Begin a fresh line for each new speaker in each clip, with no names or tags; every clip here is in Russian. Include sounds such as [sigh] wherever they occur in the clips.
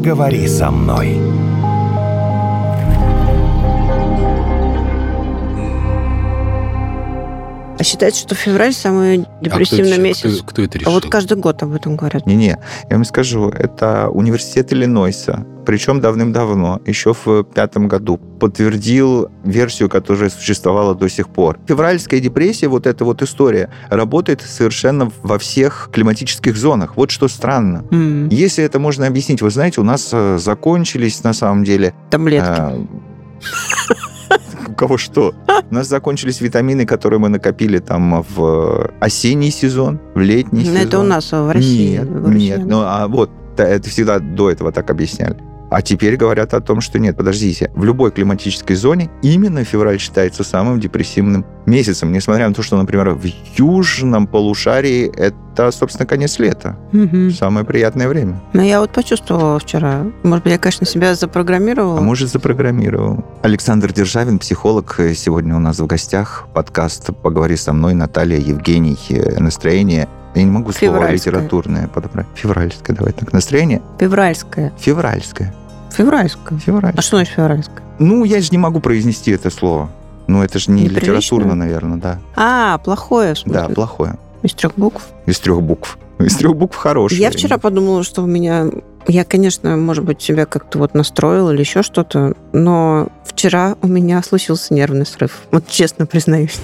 поговори со мной.
А считается, что февраль самый депрессивный
а кто
месяц.
Кто, кто это решил?
А вот каждый год об этом говорят.
Не-не, я вам скажу, это университет Иллинойса, причем давным-давно, еще в пятом году, подтвердил версию, которая существовала до сих пор. Февральская депрессия, вот эта вот история, работает совершенно во всех климатических зонах. Вот что странно.
М,
Если это можно объяснить, вы знаете, у нас э, закончились на самом деле
Таблетки.
У кого что? У нас закончились витамины, которые мы накопили там в осенний сезон, в летний сезон.
это у нас в России.
Нет,
в России.
нет. Ну, а вот, это всегда до этого так объясняли. А теперь говорят о том, что нет, подождите, в любой климатической зоне именно февраль считается самым депрессивным месяцем, несмотря на то, что, например, в южном полушарии это, собственно, конец лета,
Мгм.
самое приятное время.
Ну, я вот почувствовала вчера. Может быть, я, конечно, себя запрограммировала.
А может, запрограммировал. Александр Державин, психолог, сегодня у нас в гостях. Подкаст «Поговори со мной», Наталья, Евгений. Э, Настроение. Я не могу слово
Февральское.
литературное подобрать. Февральское, давай так. Настроение?
Февральская.
Февральское.
Февральская.
Февральское.
А что значит февральская?
Ну, я же не могу произнести это слово. Ну, это же не литературно, наверное, да.
А, плохое?
Да, плохое.
Из трех букв.
Из трех букв. Из трех букв хорошее.
Я вчера подумала, что у меня... Я, конечно, может быть, себя как-то вот настроила или еще что-то, но вчера у меня случился нервный срыв. Вот честно признаюсь.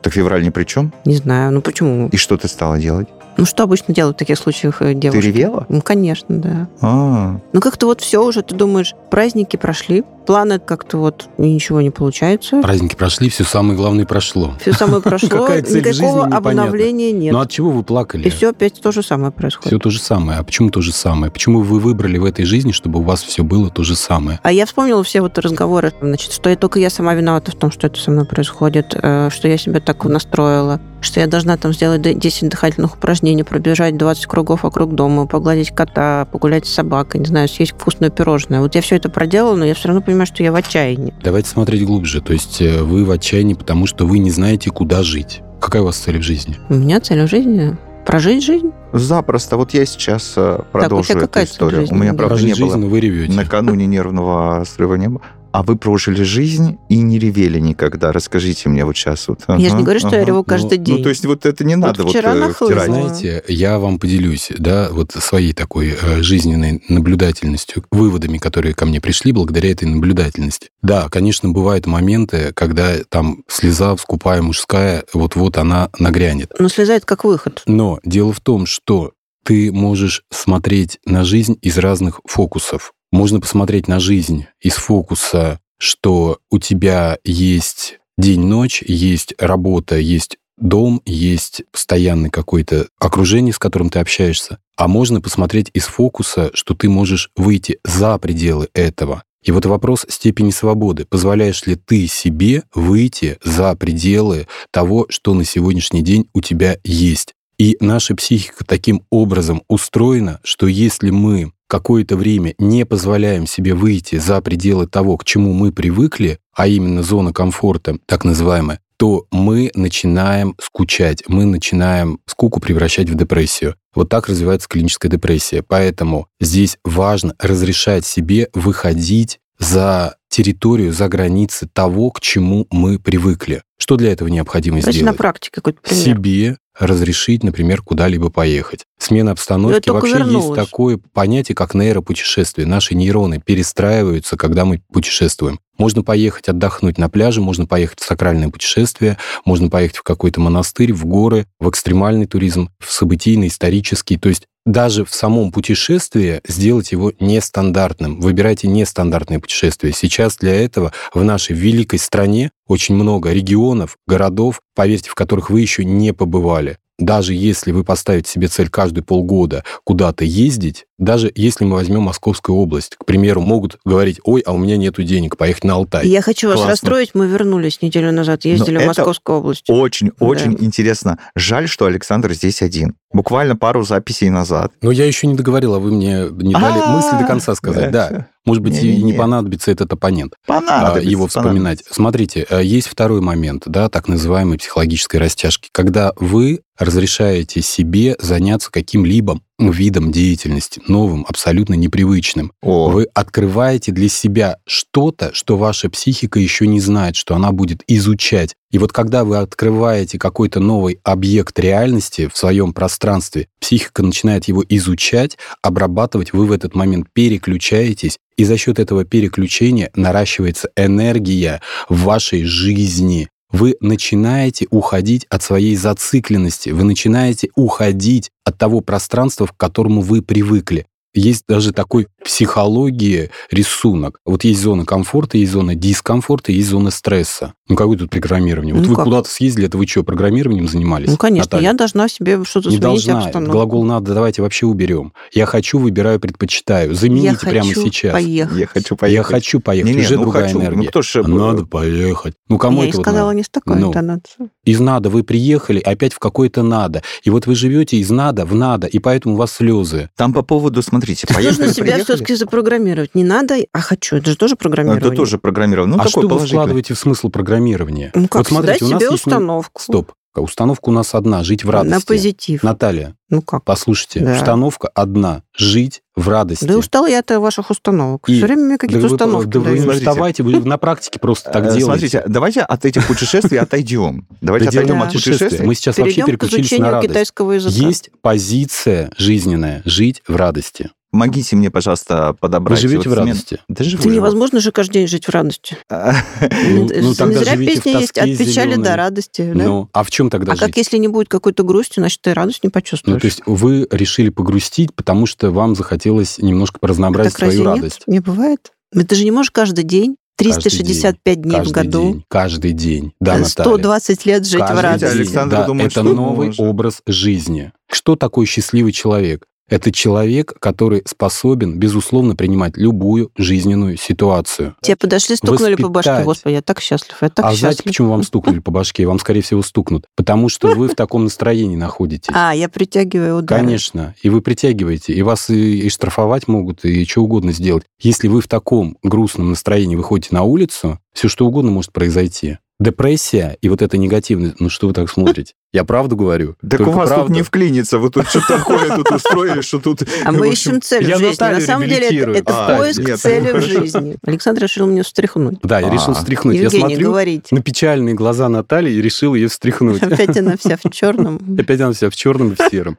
Так февраль ни при чем.
Не знаю, ну почему?
И что ты стала делать?
Ну что обычно делают в таких случаях э, девушки?
Ты ревела?
Ну, конечно, да.
А,
Ну, как-то вот все уже, ты думаешь, праздники прошли, планы как-то вот ничего не получается.
Праздники прошли, все самое главное прошло.
Все самое прошло, [laughs]
Какая цель в жизни,
никакого обновления нет.
Ну от чего вы плакали?
И все опять то же самое происходит.
Все то же самое. А почему то же самое? Почему вы выбрали в этой жизни, чтобы у вас все было то же самое?
А я вспомнила все вот разговоры, значит, что я только я сама виновата в том, что это со мной происходит, э, что я себя так настроила, что я должна там сделать д- 10 дыхательных упражнений, пробежать 20 кругов вокруг дома, погладить кота, погулять с собакой, не знаю, съесть вкусное пирожное. Вот я все это проделала, но я все равно понимаю, что я в отчаянии.
Давайте смотреть глубже. То есть э, вы в отчаянии, потому что вы не знаете, куда жить. Какая у вас цель в жизни?
У меня цель в жизни прожить жизнь.
запросто. Вот я сейчас э, продолжу
тебя какая
эту
цель
историю.
жизни?
У меня, правда,
Прожить
не
жизнь,
было
вы ревете.
накануне нервного срыва не было. А вы прожили жизнь и не ревели никогда. Расскажите мне вот сейчас. Вот.
я же не
Ага,
говорю, что я
ага.
реву каждый
Ну,
день.
Ну, то есть вот это не надо вот,
вчера
э,
нахлынуло.
втирать.
Знаете, я вам поделюсь, да, вот своей такой э, жизненной наблюдательностью, выводами, которые ко мне пришли благодаря этой наблюдательности. Да, конечно, бывают моменты, когда там слеза скупая мужская, вот-вот она нагрянет.
Но слезает как выход.
Но дело в том, что ты можешь смотреть на жизнь из разных фокусов. Можно посмотреть на жизнь из фокуса, что у тебя есть день-ночь, есть работа, есть дом, есть постоянный какое-то окружение, с которым ты общаешься. А можно посмотреть из фокуса, что ты можешь выйти за пределы этого. И вот вопрос степени свободы. Позволяешь ли ты себе выйти за пределы того, что на сегодняшний день у тебя есть? И наша психика таким образом устроена, что если мы какое-то время не позволяем себе выйти за пределы того, к чему мы привыкли, а именно зона комфорта, так называемая, то мы начинаем скучать, мы начинаем скуку превращать в депрессию. Вот так развивается клиническая депрессия. Поэтому здесь важно разрешать себе выходить за территорию, за границы того, к чему мы привыкли. Что для этого необходимо
Давайте на
сделать?
практике какой-то пример.
себе разрешить, например, куда-либо поехать. Смена обстановки. Вообще есть
вернулась.
такое понятие, как нейропутешествие. Наши нейроны перестраиваются, когда мы путешествуем. Можно поехать отдохнуть на пляже, можно поехать в сакральное путешествие, можно поехать в какой-то монастырь, в горы, в экстремальный туризм, в событийный, исторический. То есть даже в самом путешествии сделать его нестандартным. Выбирайте нестандартные путешествия. Сейчас для этого в нашей великой стране очень много регионов, городов, поверьте, в которых вы еще не побывали. Даже если вы поставите себе цель каждые полгода куда-то ездить, даже если мы возьмем Московскую область, к примеру, могут говорить, ой, а у меня нету денег, поехать на Алтай.
Я хочу вас
Классно.
расстроить. Мы вернулись неделю назад, ездили
Но
в Московскую область.
Очень, очень
Да.
интересно. Жаль, что Александр здесь один. Буквально пару записей назад.
Но я еще не договорил, а вы мне не дали
А,
мысли до конца сказать. Да, может быть, и не понадобится этот оппонент. а,
Понадобится,
его вспоминать. Смотрите, э, есть второй момент, да, так называемой психологической растяжки, когда вы разрешаете себе заняться каким-либо видом деятельности, новым, абсолютно непривычным.
О,
Вы открываете для себя что-то, что ваша психика еще не знает, что она будет изучать. И вот когда вы открываете какой-то новый объект реальности в своем пространстве, психика начинает его изучать, обрабатывать, вы в этот момент переключаетесь, и за счет этого переключения наращивается энергия в вашей жизни. Вы начинаете уходить от своей зацикленности, вы начинаете уходить от того пространства, к которому вы привыкли. Есть даже такой психологии рисунок. Вот есть зона комфорта, есть зона дискомфорта, есть зона стресса. Ну, какое тут программирование? Вот
Ну,
вы
как?
куда-то съездили, это вы что, программированием занимались?
Ну, конечно,
Наталья?
я должна себе что-то
Не
сменить
должна.
обстановку.
Глагол надо, давайте вообще уберем. Я хочу, выбираю, предпочитаю.
я
Замените
хочу
прямо сейчас.
поехать.
я хочу поехать.
Я хочу поехать.
Не-не,
Уже
ну
другая
хочу. Ну,
энергия.
кто ж, э,
Надо поехать. Ну, кому
я
это вот
сказала
надо?
не с такой
Ну.
интонацией.
Из надо вы приехали, опять в какое-то надо. И вот вы живете из надо в надо, и поэтому у вас слезы.
Там по поводу, смотрите, поехали,
Нужно себя все-таки запрограммировать. Не надо, а хочу. Это же тоже программирование.
Это тоже программирование. Ну,
а что вы вкладываете в смысл программирования?
Ну как,
вот смотрите, у нас
себе
есть... не-
установку.
Стоп. Установка у нас одна – жить в радости.
На позитив.
Наталья,
Ну как?
послушайте,
Да.
установка одна – жить в радости.
Да устала я от ваших установок.
И-
Все время мне какие-то
Да вы-
установки
да вы не
дают.
Смотрите.
уставайте, вы на практике просто так
Э,
делаете.
Смотрите, давайте от этих путешествий отойдем. Давайте
Да
отойдем от путешествий.
Мы сейчас вообще переключились на радость.
китайского языка.
Есть позиция жизненная – жить в радости.
Помогите мне, пожалуйста,
Вы
подобрать.
живете
вот
в
смен-
радости?
Да живу,
Это невозможно же каждый день жить в радости.
Ну,
Не-
ну, тогда
зря песня есть от печали до радости.
Ну, а в чем тогда
а как если не будет какой-то грусти, значит, ты радость не почувствуешь.
Ну, то есть вы решили погрустить, потому что вам захотелось немножко разнообразить свою радость.
Не бывает. Но ты же не можешь каждый день,
Каждый
365 дней в
каждый
году,
день, каждый день. Да,
э,
Наталья.
120 лет жить
Каждый
в радости.
Александр
Да,
думает,
это
что
новый
может.
образ жизни. Что такое счастливый человек? Это человек, который способен, безусловно, принимать любую жизненную ситуацию.
Тебе подошли, стукнули по башке.
Воспитать.
Господи, я так счастлив, я так
а
счастлив.
знаете, почему вам стукнули по башке? Вам, скорее всего, стукнут. Потому что вы в таком настроении находитесь.
А, я притягиваю удары.
Конечно. И вы притягиваете, и вас и, и штрафовать могут, и что угодно сделать. Если вы в таком грустном настроении выходите на улицу, все что угодно может произойти. Депрессия и вот это негативность. Ну что вы так смотрите? Я правду говорю.
Так у вас
правду.
тут не вклинится. Вы тут что-то такое тут устроили, что тут...
А
в
мы
общем,
ищем цель в жизни. На самом деле это,
А,
поиск цели в [laughs] жизни. Александр решил меня встряхнуть.
Да, я решил
А,
встряхнуть. я смотрю на печальные глаза Натальи и решил ее встряхнуть.
Опять она вся в [laughs] черном.
Опять она вся в черном и в сером.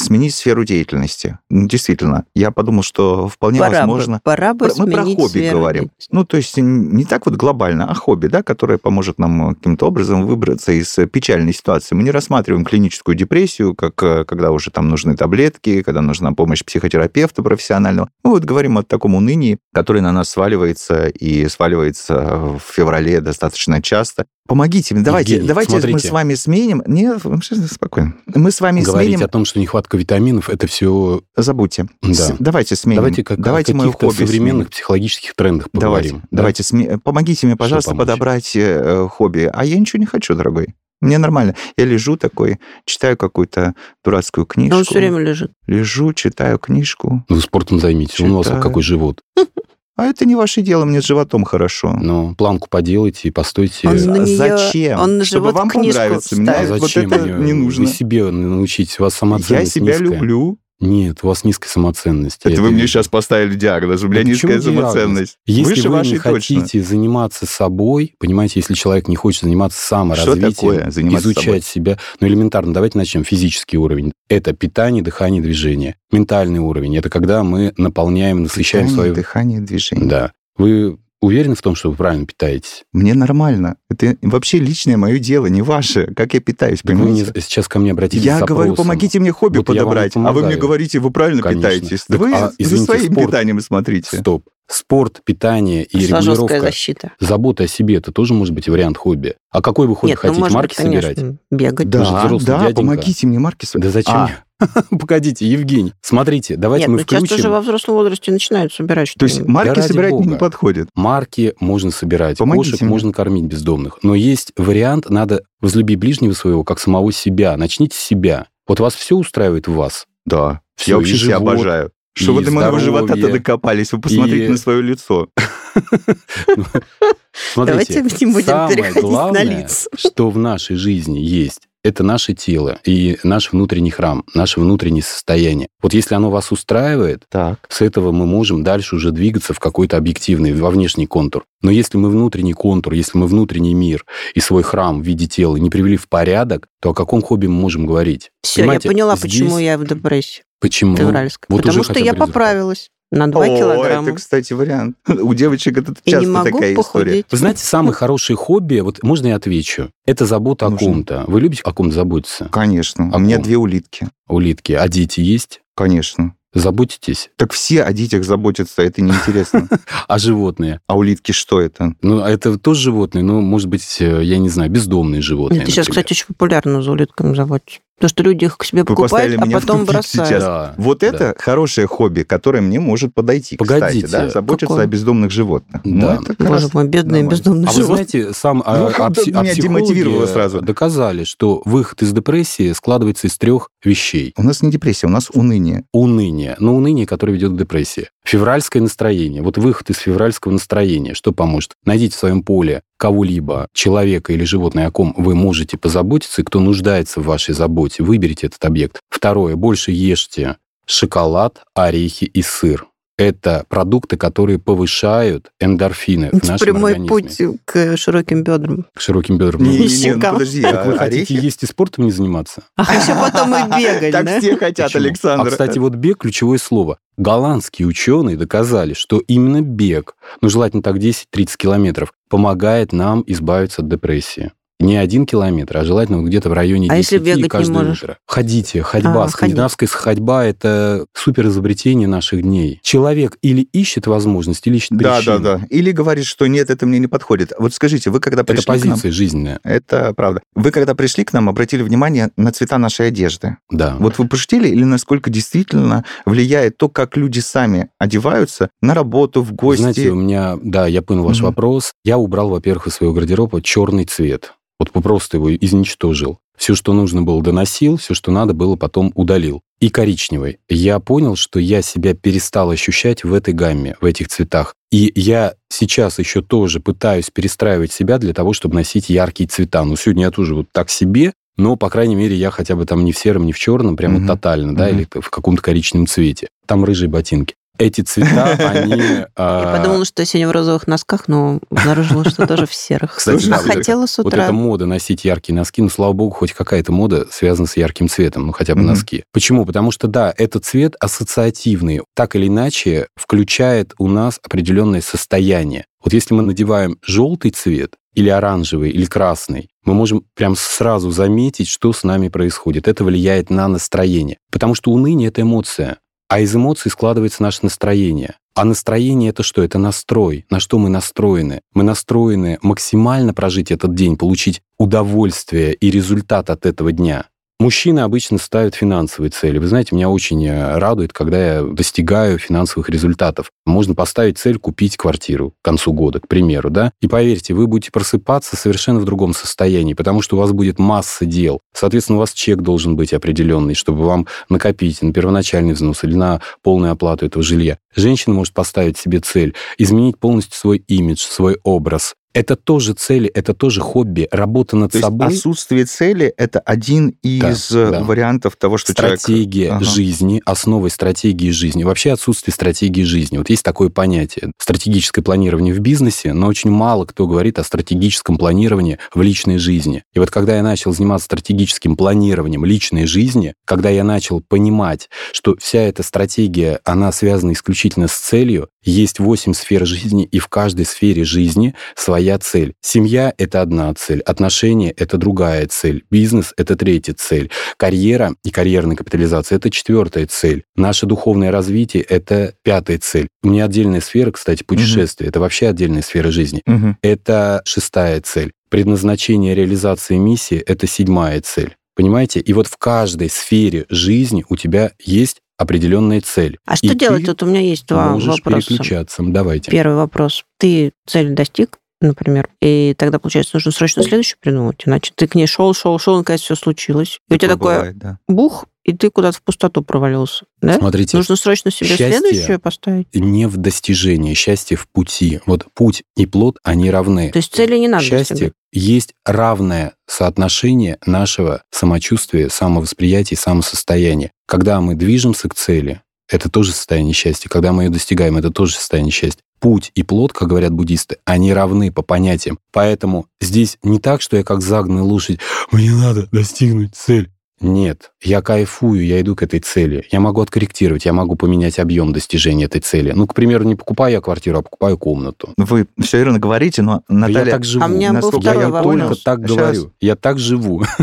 Сменить сферу деятельности. Ну, Действительно. Я подумал, что вполне
Пора
возможно...
бы, пора бы
мы про хобби
сферу
говорим. Ну, то есть не так вот глобально, а хобби, да, которое поможет нам каким-то образом выбраться из э, печальной ситуации. Мы не рассматриваем клиническую депрессию, как э, когда уже там нужны таблетки, когда нужна помощь психотерапевта профессионального. Мы вот говорим о таком унынии, которое на нас сваливается и сваливается в феврале достаточно часто. Помогите мне, давайте,
Евгений,
давайте мы
смотрите.
с вами сменим. Нет, спокойно. Мы с вами
Говорить
сменим.
о том, что нехватка витаминов, это все...
Забудьте.
Да.
С- Давайте сменим.
Давайте как,
давайте
о каких-то
хобби
современных
сменим.
психологических трендах
Давайте,
поговорим. да?
давайте, сме- помогите мне, пожалуйста, подобрать э, хобби. А я ничего не хочу, дорогой. Мне нормально. Я лежу такой, читаю какую-то дурацкую книжку.
Он все время лежит.
Лежу, читаю книжку.
Ну, Вы спортом займитесь. Он у вас
Читаю.
какой живот. [laughs]
А это не ваше дело, мне с животом хорошо.
Ну, планку поделайте и постойте.
Он на
А
неё-
зачем?
он на
Чтобы вам понравится. Мне
А
ставит.
вот
зачем?
это
Мне-
не нужно.
Вы себе научитесь, у вас
Я
самоценность
себя
низкая.
люблю.
Нет, у вас низкая самоценность. я
Это вы
это
мне сейчас поставили диагноз. У меня
Да
низкая самоценность.
Если
Выше
вы не
точно.
хотите заниматься собой, понимаете, если человек не хочет заниматься
Что
саморазвитием,
такое заниматься
изучать
собой?
себя, ну элементарно, давайте начнем физический уровень. Это питание, дыхание, движение. Ментальный уровень – это когда мы наполняем, насыщаем
Дыхание,
свою...
дыхание, движение.
Да. Вы уверены в том, что вы правильно питаетесь?
Мне нормально. Это вообще личное мое дело, не ваше. Как я питаюсь,
Так вы
понимаете?
не- сейчас ко мне обратитесь
Я
с
говорю, помогите мне хобби
Вот
подобрать, а вы мне говорите, вы правильно
Конечно.
питаетесь.
Так,
вы
а,
за
извините,
своим
спорт.
питанием смотрите.
Стоп. Спорт, питание и
Пошла жесткая
регулировка,
защита.
забота о себе – это тоже может быть вариант хобби. А какой вы хобби
Нет, ну,
хотите?
может
Марки
быть, конечно,
собирать?
бегать.
Да, да,
дяденька.
помогите мне, Марки. свои.
Да зачем?
А, [laughs]
Погодите, Евгений, смотрите, давайте
Нет,
мы
ну часто
включим...
же во взрослом возрасте начинают собирать
то есть марки
ради
собирать
бога.
не подходит.
Марки можно собирать,
Помогите
кошек
мне.
можно кормить бездомных. Но есть вариант, надо возлюби ближнего своего, как самого себя. Начните с себя. Вот вас все устраивает в вас.
Да,
Всё,
я вообще себя
живот,
обожаю. Что вы до моего живота-то докопались? Вы посмотрите
и-
на свое лицо. [laughs] [laughs]
Смотрите,
Давайте не будем переходить на лица.
что в нашей жизни есть это наше тело и наш внутренний храм, наше внутреннее состояние. Вот если оно вас устраивает,
Так.
с этого мы можем дальше уже двигаться в какой-то объективный, во внешний контур. Но если мы внутренний контур, если мы внутренний мир и свой храм в виде тела не привели в порядок, то о каком хобби мы можем говорить?
Все, я
Понимаете,
поняла,
здесь-
почему я в депрессии
Почему? вот
Потому что я
результат.
поправилась на 2
О,
килограмма.
это, кстати, вариант. [laughs] У девочек это
И
часто
не могу
такая история.
похудеть.
Вы знаете, самое хорошее хобби, вот можно я отвечу? Это забота о
Нужно.
ком-то. Вы любите о ком-то заботиться?
Конечно.
О
У меня
ком?
две улитки.
Улитки. А дети есть?
Конечно.
Заботитесь?
Так все о детях заботятся, это неинтересно. [laughs]
А животные?
А улитки что это?
Ну, это тоже животные, но, может быть, э, я не знаю, бездомные животные.
Это сейчас, кстати, очень популярно за улитками заботиться. Потому что люди их к себе покупают, а потом бросают.
сейчас.
Да,
Вот
да.
это хорошее хобби, которое мне может подойти.
Погодите.
Кстати, да? Заботиться
Какое?
о бездомных животных. Ну,
Да.
это как
Боже мой, бедные
нормально.
бездомные
А вы
животные.
знаете, сам а,
Ну,
а
как-то
пси- а
меня демотивировало сразу.
доказали, что выход из депрессии складывается из трех вещей.
У нас не депрессия, у нас уныние.
Уныние. Но уныние, которое ведет к депрессии. Февральское настроение. Вот выход из февральского настроения. Что поможет? Найдите в своем поле кого-либо, человека или животное, о ком вы можете позаботиться, и кто нуждается в вашей заботе. Выберите этот объект. Второе. Больше ешьте шоколад, орехи и сыр. Это продукты, которые повышают эндорфины в
Это
нашем
прямой
организме.
путь к широким бедрам.
К широким бедрам.
Не, не, не,
щекам.
подожди,
Так вы
а
хотите
орехи?
есть и спортом не заниматься?
А хочу потом и бегать,
Так все хотят? Александр.
А, кстати, вот бег – ключевое слово. Голландские ученые доказали, что именно бег, ну, желательно так 10-30 километров, помогает нам избавиться от депрессии. Не один километр, а желательно где-то в районе 10
А если бегать не
каждое
можешь?
утро. Ходите, ходьба.
А,
Скандинавская ходьба – это супер изобретение наших дней. Человек или ищет возможность, или ищет
Да,
причину.
да, да. Или говорит, что нет, это мне не подходит. Вот скажите, вы когда
Это
пришли к нам...
позиция жизненная,
Это правда. Вы когда пришли к нам, обратили внимание на цвета нашей одежды.
да.
Вот вы пошутили или насколько действительно влияет то, как люди сами одеваются на работу, в гости?
Знаете, у меня, да, я понял ваш
Мгм.
вопрос. Я убрал, во-первых, из своего гардероба черный цвет. Вот просто его изничтожил. Все, что нужно было, доносил, все, что надо было, потом удалил. И коричневый. Я понял, что я себя перестал ощущать в этой гамме, в этих цветах. И я сейчас еще тоже пытаюсь перестраивать себя для того, чтобы носить яркие цвета. Ну, сегодня я тоже вот так себе, но, по крайней мере, я хотя бы там не в сером, не в черном, прямо
Мгм.
тотально, да,
Мгм.
или в каком-то коричневом цвете. Там рыжие ботинки. Эти цвета, [laughs] они...
Я
а,
подумала, что я сегодня в розовых носках, но обнаружила, что тоже в серых.
Кстати,
А
да, вот
хотела с
Вот
утра.
эта мода носить яркие носки, ну, слава богу, хоть какая-то мода связана с ярким цветом, ну, хотя бы носки. Почему? Потому что, да, этот цвет ассоциативный, так или иначе включает у нас определенное состояние. Вот если мы надеваем желтый цвет, или оранжевый, или красный, мы можем прям сразу заметить, что с нами происходит. Это влияет на настроение. Потому что уныние — это эмоция. А из эмоций складывается наше настроение. А настроение это что? Это настрой. На что мы настроены? Мы настроены максимально прожить этот день, получить удовольствие и результат от этого дня. Мужчины обычно ставят финансовые цели. Вы знаете, меня очень э, радует, когда я достигаю финансовых результатов. Можно поставить цель купить квартиру к концу года, к примеру, да? И поверьте, вы будете просыпаться совершенно в другом состоянии, потому что у вас будет масса дел. Соответственно, у вас чек должен быть определенный, чтобы вам накопить на первоначальный взнос или на полную оплату этого жилья. Женщина может поставить себе цель изменить полностью свой имидж, свой образ. Это тоже цели, это тоже хобби, работа над
То есть
собой.
отсутствие цели – это один из
Да,
э,
да.
вариантов того, что
стратегия
человек... Ага.
жизни, основой стратегии жизни, вообще отсутствие стратегии жизни. Вот есть такое понятие стратегическое планирование в бизнесе, но очень мало кто говорит о стратегическом планировании в личной жизни. И вот когда я начал заниматься стратегическим планированием личной жизни, когда я начал понимать, что вся эта стратегия, она связана исключительно с целью, есть восемь сфер жизни, и в каждой сфере жизни своя цель. Семья — это одна цель, отношения — это другая цель, бизнес — это третья цель, карьера и карьерная капитализация — это четвертая цель, наше духовное развитие — это пятая цель. У меня отдельная сфера, кстати, путешествия, это вообще отдельная сфера жизни.
Мгм.
Это шестая цель. Предназначение реализации миссии — это седьмая цель. Понимаете? И вот в каждой сфере жизни у тебя есть определенная цель.
А что
И
делать? Вот у меня есть два
можешь
вопроса.
переключаться. Давайте.
Первый вопрос. Ты цель достиг, например, и тогда, получается, нужно срочно следующую придумать, иначе ты к ней шел, шел, шел, наконец все случилось. И у тебя
Такое да.
бух, и ты куда-то в пустоту провалился. Да?
Смотрите,
Нужно срочно себе следующее поставить.
не в достижении, счастье в пути. Вот путь и плод, они равны.
То есть цели не надо
Счастье
достигать.
есть равное соотношение нашего самочувствия, самовосприятия и самосостояния. Когда мы движемся к цели, это тоже состояние счастья. Когда мы ее достигаем, это тоже состояние счастья. Путь и плод, как говорят буддисты, они равны по понятиям. Поэтому здесь не так, что я как загнанная лошадь, мне надо достигнуть цель. Нет, я кайфую, я иду к этой цели. Я могу откорректировать, я могу поменять объем достижения этой цели. Ну, к примеру, не покупаю я квартиру, а покупаю комнату.
Вы все верно говорите, но
я
Наталья...
так живу.
А у меня был
я, я
вопрос.
только так
Сейчас.
говорю. Я так живу. [laughs]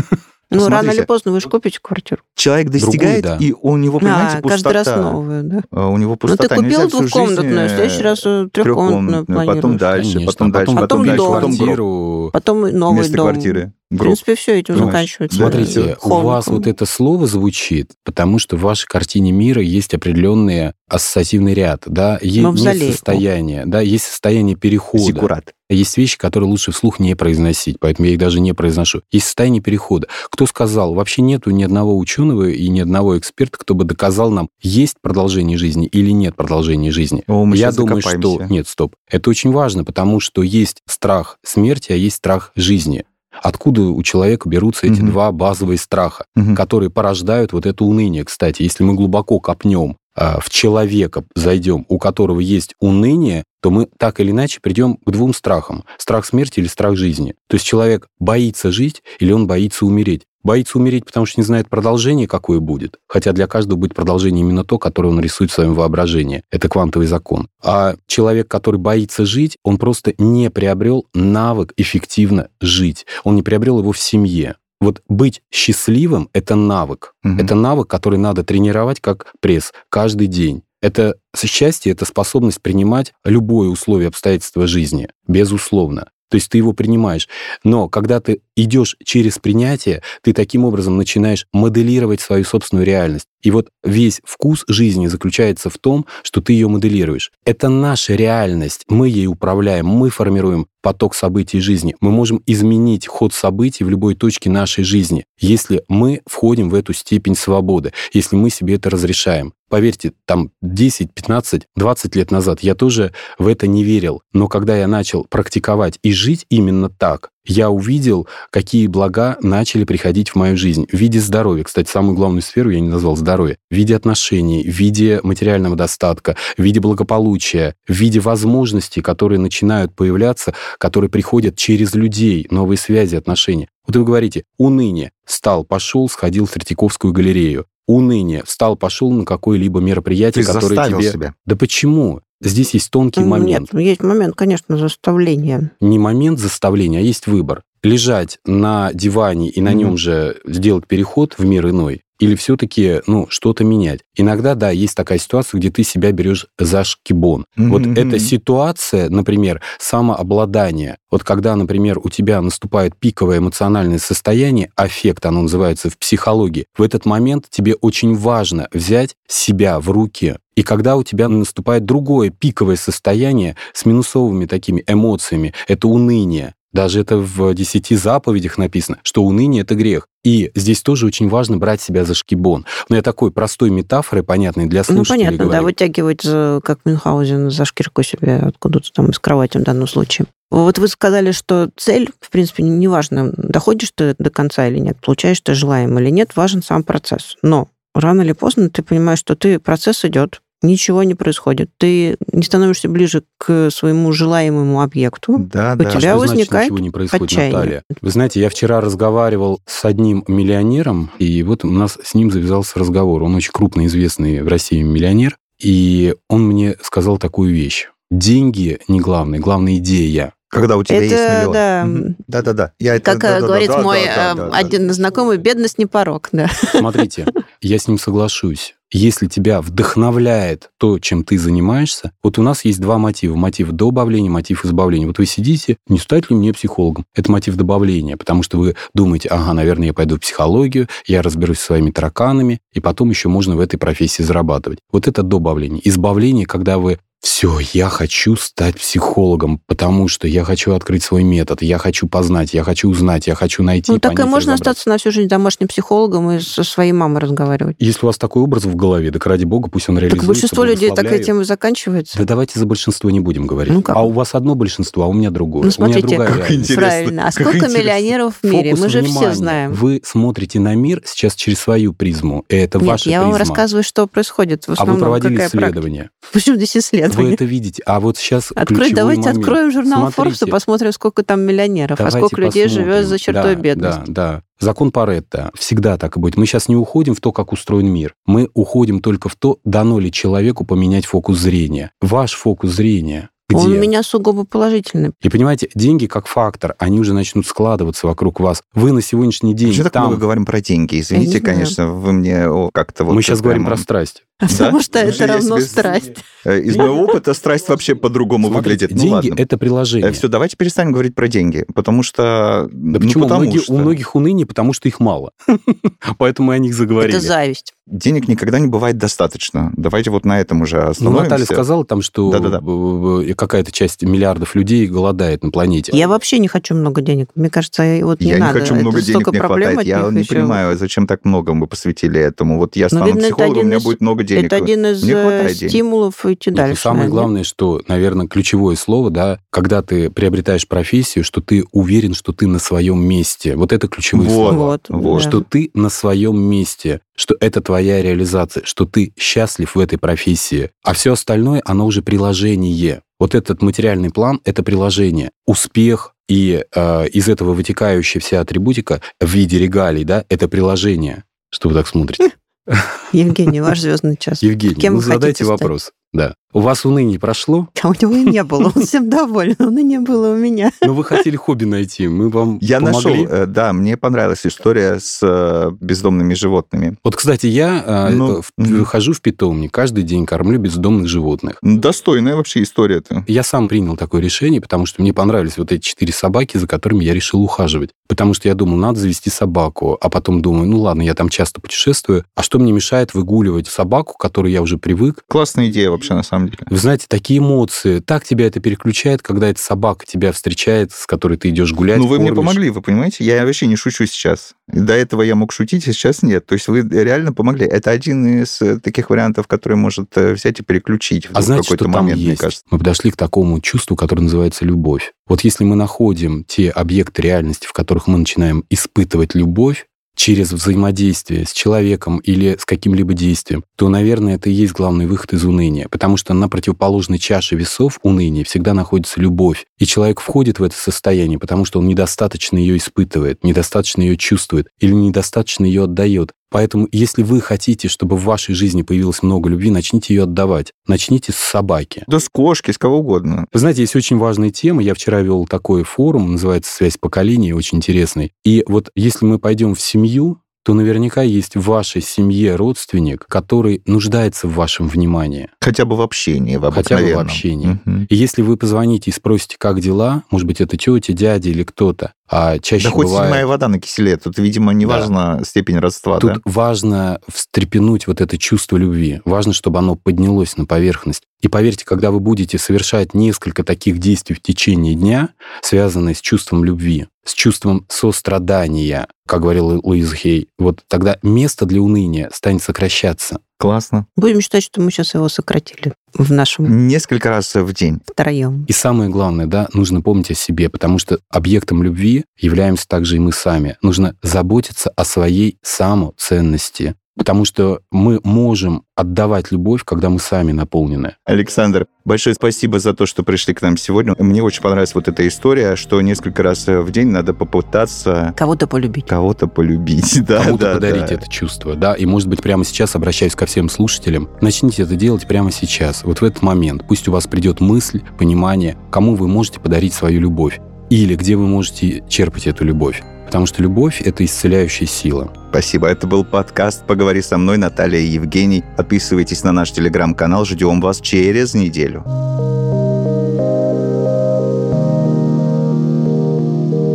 Ну, рано
Смотрите.
или поздно вы же купите квартиру.
Человек достигает,
да.
и у него, понимаете,
а, каждый раз
пустота.
новую, да.
А, У него
Ну,
пустота.
ты
Нельзя
купил двухкомнатную, в следующий
э,
раз э, трехкомнатную
трехкомнатную, потом
планируешь.
дальше,
Конечно,
потом дальше,
потом
потом дальше,
дом.
потом
квартиру.
Потом новый
Вместо
дом.
квартиры.
В
Гроб.
принципе, все этим
Понимаешь?
заканчивается.
Смотрите, у вас
холмиком.
вот это слово звучит, потому что в вашей картине мира есть определенный ассоциативный ряд, да, есть
Мавзолей.
состояние, да, есть состояние перехода.
Зиккурат.
Есть вещи, которые лучше вслух не произносить, поэтому я их даже не произношу. Есть состояние перехода. Кто сказал? Вообще нету ни одного ученого и ни одного эксперта, кто бы доказал нам, есть продолжение жизни или нет продолжения жизни.
О, мы
я думаю, что...
закопаемся.
Нет, стоп. Это очень важно, потому что есть страх смерти, а есть страх жизни. Откуда у человека берутся эти
Мгм.
два базовые страха,
Мгм.
которые порождают вот это уныние? Кстати, если мы глубоко копнем а, в человека, зайдем, у которого есть уныние, то мы так или иначе придем к двум страхам. Страх смерти или страх жизни. То есть человек боится жить или он боится умереть. Боится умереть, потому что не знает продолжение, какое будет. Хотя для каждого будет продолжение именно то, которое он рисует в своем воображении. Это квантовый закон. А человек, который боится жить, он просто не приобрел навык эффективно жить. Он не приобрел его в семье. Вот быть счастливым – это навык.
Мгм.
Это навык, который надо тренировать как пресс каждый день. Это счастье, это способность принимать любое условие обстоятельства жизни, безусловно. То есть ты его принимаешь. Но когда ты идешь через принятие, ты таким образом начинаешь моделировать свою собственную реальность. И вот весь вкус жизни заключается в том, что ты ее моделируешь. Это наша реальность. Мы ей управляем, мы формируем поток событий жизни. Мы можем изменить ход событий в любой точке нашей жизни, если мы входим в эту степень свободы, если мы себе это разрешаем. Поверьте, там 10, 15, 20 лет назад я тоже в это не верил. Но когда я начал практиковать и жить именно так, я увидел, какие блага начали приходить в мою жизнь в виде здоровья. Кстати, самую главную сферу я не назвал здоровье. В виде отношений, в виде материального достатка, в виде благополучия, в виде возможностей, которые начинают появляться, которые приходят через людей, новые связи, отношения. Вот вы говорите, уныние. Встал, пошел, сходил в Третьяковскую галерею. Уныние. Встал, пошел на какое-либо мероприятие,
Ты
которое тебе...
себя.
Да почему? Здесь есть тонкий момент.
Нет, есть момент, конечно, заставления.
Не момент заставления, а есть выбор. Лежать на диване и на
Мгм.
нем же сделать переход в мир иной, или все-таки, ну, что-то менять. Иногда, да, есть такая ситуация, где ты себя берешь за шкибон. Вот
Мгм.
эта ситуация, например, самообладание. Вот когда, например, у тебя наступает пиковое эмоциональное состояние, аффект, оно называется в психологии, в этот момент тебе очень важно взять себя в руки. И когда у тебя наступает другое пиковое состояние с минусовыми такими эмоциями, это уныние, даже это в десяти заповедях написано, что уныние — это грех. И здесь тоже очень важно брать себя за шкибон. Но я такой простой метафорой, понятной для
Ну,
слушателей
понятно, да,
говорю.
вытягивать, за, как Мюнхгаузен, за шкирку себе откуда-то там из кровати в данном случае. Вот вы сказали, что цель, в принципе, неважно, доходишь ты до конца или нет, получаешь ты желаемое или нет, важен сам процесс. Но рано или поздно ты понимаешь, что ты, процесс идет, ничего не происходит. Ты не становишься ближе к своему желаемому объекту.
Да,
У
да.
тебя
Что значит,
возникает
ничего не происходит,
отчаяние.
Наталья? Вы знаете, я вчера разговаривал с одним миллионером, и вот у нас с ним завязался разговор. Он очень крупный, известный в России миллионер, и он мне сказал такую вещь. Деньги не главное, главная идея.
Когда у тебя
Это,
есть миллион.
да,
Мгм. Да-да-да. Я это-
Как э,
да-да-да,
говорит
да-да-да,
мой э,
да-да-да.
один знакомый, бедность не порог, да.
Смотрите, я с ним соглашусь. Если тебя вдохновляет то, чем ты занимаешься, вот у нас есть два мотива. Мотив добавления, мотив избавления. Вот вы сидите, не стать ли мне психологом? Это мотив добавления, потому что вы думаете, ага, наверное, я пойду в психологию, я разберусь со своими тараканами, и потом еще можно в этой профессии зарабатывать. Вот это добавление. Избавление, когда вы все, я хочу стать психологом, потому что я хочу открыть свой метод, я хочу познать, я хочу узнать, я хочу найти.
Ну, так и можно остаться на всю жизнь домашним психологом и со своей мамой разговаривать.
Если у вас такой образ в голове, так ради бога, пусть он реализуется.
Так большинство людей так этим и заканчивается.
Да давайте за большинство не будем говорить. Ну, как? А у вас одно большинство, а у меня другое.
Ну, смотрите,
у меня другая
как интересно. Правильно. А сколько интересно. миллионеров в мире?
Фокус
Мы же
внимания.
все знаем.
Вы смотрите на мир сейчас через свою призму. И это
Нет,
ваша
я
призма.
вам рассказываю, что происходит в основном.
А вы проводили
какая
исследования?
Практика. [laughs] Почему здесь исследования?
Вы это видите. А вот сейчас
Открой, давайте
момент.
откроем журнал. Forbes и посмотрим, сколько там миллионеров,
Давайте
а сколько людей
посмотрим.
живет за чертой
да,
бедности.
Да, да. Закон Паретта. Всегда так и будет. Мы сейчас не уходим в то, как устроен мир. Мы уходим только в то, дано ли человеку поменять фокус зрения. Ваш фокус зрения где?
Он у меня сугубо положительный.
И понимаете, деньги как фактор, они уже начнут складываться вокруг вас. Вы на сегодняшний день
Почему так
там...
много говорим про деньги? Извините, конечно, вы мне о, как-то вот...
Мы сейчас говорим
прямо-
про страсть. [laughs]
Потому что
Уже
это
я
равно
себе-
страсть.
Э, Из моего опыта страсть вообще по-другому
Смотрите,
выглядит. Ну,
деньги
ладно.
это приложение.
Все, давайте перестанем говорить про деньги, потому что...
Да
ну,
почему?
что
У многих уныние, потому что их мало. [laughs] Поэтому мы о них заговорили.
Это зависть.
Денег никогда не бывает достаточно. Давайте вот на этом уже
Ну,
остановимся.
Наталья сказала там, что
Да-да-да.
э, э, какая-то часть миллиардов людей голодает на планете.
Я вообще не хочу много денег. Мне кажется, вот не
я
надо.
не хочу
Это
много денег,
столько
мне
проблем
хватает. Я не
еще.
понимаю, зачем так много мы посвятили этому. Вот я
Ну,
стану
видно, это
психологом, у меня
из-
будет много денег.
Это один из э,
хватает денег.
стимулов идти
Нет,
дальше.
и самое
наверное.
главное, что, наверное, ключевое слово, да, когда ты приобретаешь профессию, что ты уверен, что ты на своем месте. Вот это ключевое
Вот.
слово.
Вот,
Вот.
да.
Что ты на своем месте, что это твоя реализация, что ты счастлив в этой профессии, а все остальное, оно уже приложение. Вот этот материальный план – это приложение. Успех и э, из этого вытекающая вся атрибутика в виде регалий, да, это приложение. Что вы так смотрите? [laughs]
Евгений, ваш звездный час.
Евгений,
Кем
ну задайте
стать?
вопрос. Да. У вас уныние прошло? [laughs]
А у него и не было, он всем доволен, не было у меня. [laughs]
Но вы хотели хобби найти, мы вам
Я
помогли.
нашел, э, да, мне понравилась история с э, бездомными животными.
Вот, кстати, я э,
Ну,
в- хожу в питомник, каждый день кормлю бездомных животных.
Достойная вообще история-то.
Я сам принял такое решение, потому что мне понравились вот эти четыре собаки, за которыми я решил ухаживать. Потому что я думал, надо завести собаку, а потом думаю, ну ладно, я там часто путешествую, а что мне мешает выгуливать собаку, к которой я уже привык?
Классная идея вообще, на самом деле.
Вы знаете, такие эмоции, так тебя это переключает, когда эта собака тебя встречает, с которой ты идешь гулять.
Ну, вы мне
кормишь.
помогли, вы понимаете? Я вообще не шучу сейчас. До этого я мог шутить, а сейчас нет. То есть вы реально помогли. Это один из э, таких вариантов, который может э, взять и переключить в
А знаете,
какой-то
что там
момент, мне
есть?
кажется.
Мы подошли к такому чувству, которое называется любовь. Вот если мы находим те объекты реальности, в которых мы начинаем испытывать любовь, через взаимодействие с человеком или с каким-либо действием, то, наверное, это и есть главный выход из уныния. Потому что на противоположной чаше весов уныния всегда находится любовь. И человек входит в это состояние, потому что он недостаточно ее испытывает, недостаточно ее чувствует или недостаточно ее отдает. Поэтому, если вы хотите, чтобы в вашей жизни появилось много любви, начните ее отдавать. Начните с собаки.
Да с кошки, с кого угодно.
Вы знаете, есть очень важная тема. Я вчера вел такой форум, называется «Связь поколений», очень интересный. И вот если мы пойдем в семью, то наверняка есть в вашей семье родственник, который нуждается в вашем внимании.
Хотя бы в общении, в
Хотя бы в
обыкновенном.
общении.
Мгм.
И если вы позвоните и спросите, как дела, может быть, это тетя, дядя или кто-то, а чаще
Да хоть
бывает...
седьмая вода на киселе. Тут, видимо, не важна степень родства,
Тут
да?
важно встрепенуть вот это чувство любви. Важно, чтобы оно поднялось на поверхность. И поверьте, когда вы будете совершать несколько таких действий в течение дня, связанных с чувством любви, с чувством сострадания, как говорил Луиза Хей, вот тогда место для уныния станет сокращаться.
Классно.
Будем считать, что мы сейчас его сократили в нашем
Несколько раз в день.
втроем.
И самое главное, да, нужно помнить о себе, потому что объектом любви являемся также и мы сами. Нужно заботиться о своей самоценности, потому что мы можем отдавать любовь, когда мы сами наполнены.
Александр, большое спасибо за то, что пришли к нам сегодня. Мне очень понравилась вот эта история, что несколько раз в день надо попытаться
Кого-то полюбить.
кого-то полюбить. [laughs] Да,
Кому-то
да,
подарить
да.
это чувство, да, и может быть прямо сейчас обращаюсь ко всем слушателям, начните это делать прямо сейчас, вот в этот момент. Пусть у вас придет мысль, понимание, кому вы можете подарить свою любовь или где вы можете черпать эту любовь. Потому что любовь — это исцеляющая сила.
Спасибо. Это был подкаст «Поговори со мной» Наталья и Евгений. Подписывайтесь на наш телеграм-канал. Ждем вас через неделю.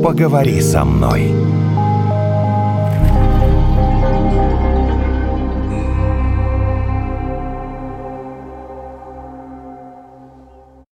Поговори со мной.